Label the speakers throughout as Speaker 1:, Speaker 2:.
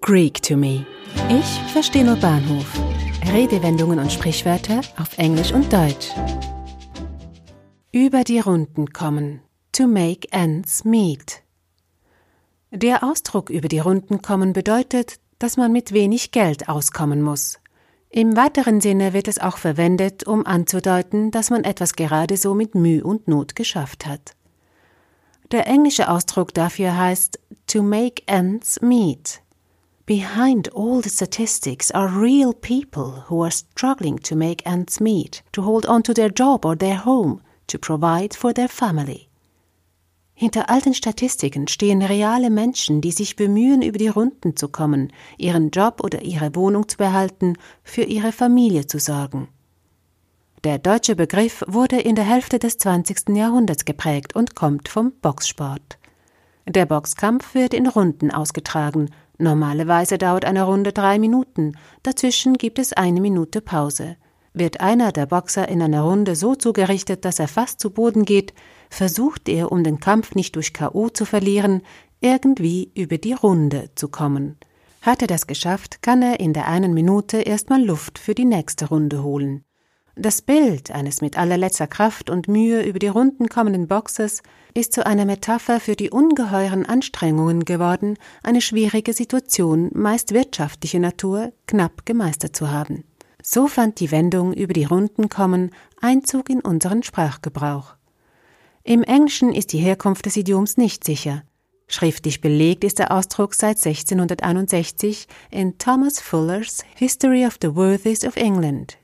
Speaker 1: Greek to me. Ich verstehe nur Bahnhof. Redewendungen und Sprichwörter auf Englisch und Deutsch. Über die Runden kommen. To make ends meet. Der Ausdruck über die Runden kommen bedeutet, dass man mit wenig Geld auskommen muss. Im weiteren Sinne wird es auch verwendet, um anzudeuten, dass man etwas gerade so mit Mühe und Not geschafft hat. Der englische Ausdruck dafür heißt to make ends meet. Behind all the statistics are real people who are struggling to make ends meet, to hold on to their job or their home, to provide for their family. Hinter all den Statistiken stehen reale Menschen, die sich bemühen, über die Runden zu kommen, ihren Job oder ihre Wohnung zu behalten, für ihre Familie zu sorgen. Der deutsche Begriff wurde in der Hälfte des 20. Jahrhunderts geprägt und kommt vom Boxsport. Der Boxkampf wird in Runden ausgetragen. Normalerweise dauert eine Runde drei Minuten, dazwischen gibt es eine Minute Pause. Wird einer der Boxer in einer Runde so zugerichtet, dass er fast zu Boden geht, versucht er, um den Kampf nicht durch K.O. zu verlieren, irgendwie über die Runde zu kommen. Hat er das geschafft, kann er in der einen Minute erstmal Luft für die nächste Runde holen. Das Bild eines mit allerletzter Kraft und Mühe über die Runden kommenden Boxers ist zu einer Metapher für die ungeheuren Anstrengungen geworden, eine schwierige Situation, meist wirtschaftlicher Natur, knapp gemeistert zu haben. So fand die Wendung über die Runden kommen Einzug in unseren Sprachgebrauch. Im Englischen ist die Herkunft des Idioms nicht sicher. Schriftlich belegt ist der Ausdruck seit 1661 in Thomas Fuller's History of the Worthies of England.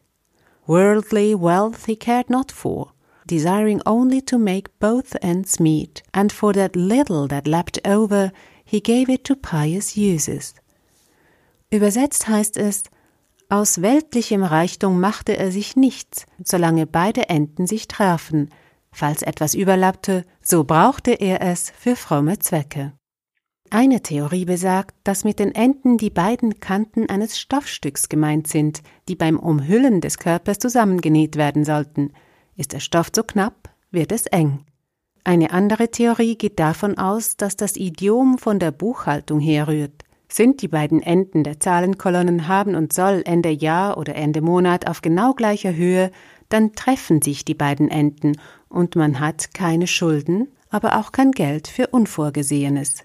Speaker 1: Worldly wealth he cared not for, desiring only to make both ends meet, and for that little that leapt over, he gave it to pious uses. Übersetzt heißt es, aus weltlichem Reichtum machte er sich nichts, solange beide Enden sich trafen, Falls etwas überlappte, so brauchte er es für fromme Zwecke. Eine Theorie besagt, dass mit den Enden die beiden Kanten eines Stoffstücks gemeint sind, die beim Umhüllen des Körpers zusammengenäht werden sollten. Ist der Stoff zu knapp, wird es eng. Eine andere Theorie geht davon aus, dass das Idiom von der Buchhaltung herrührt. Sind die beiden Enden der Zahlenkolonnen haben und soll Ende Jahr oder Ende Monat auf genau gleicher Höhe, dann treffen sich die beiden Enden und man hat keine Schulden, aber auch kein Geld für Unvorgesehenes.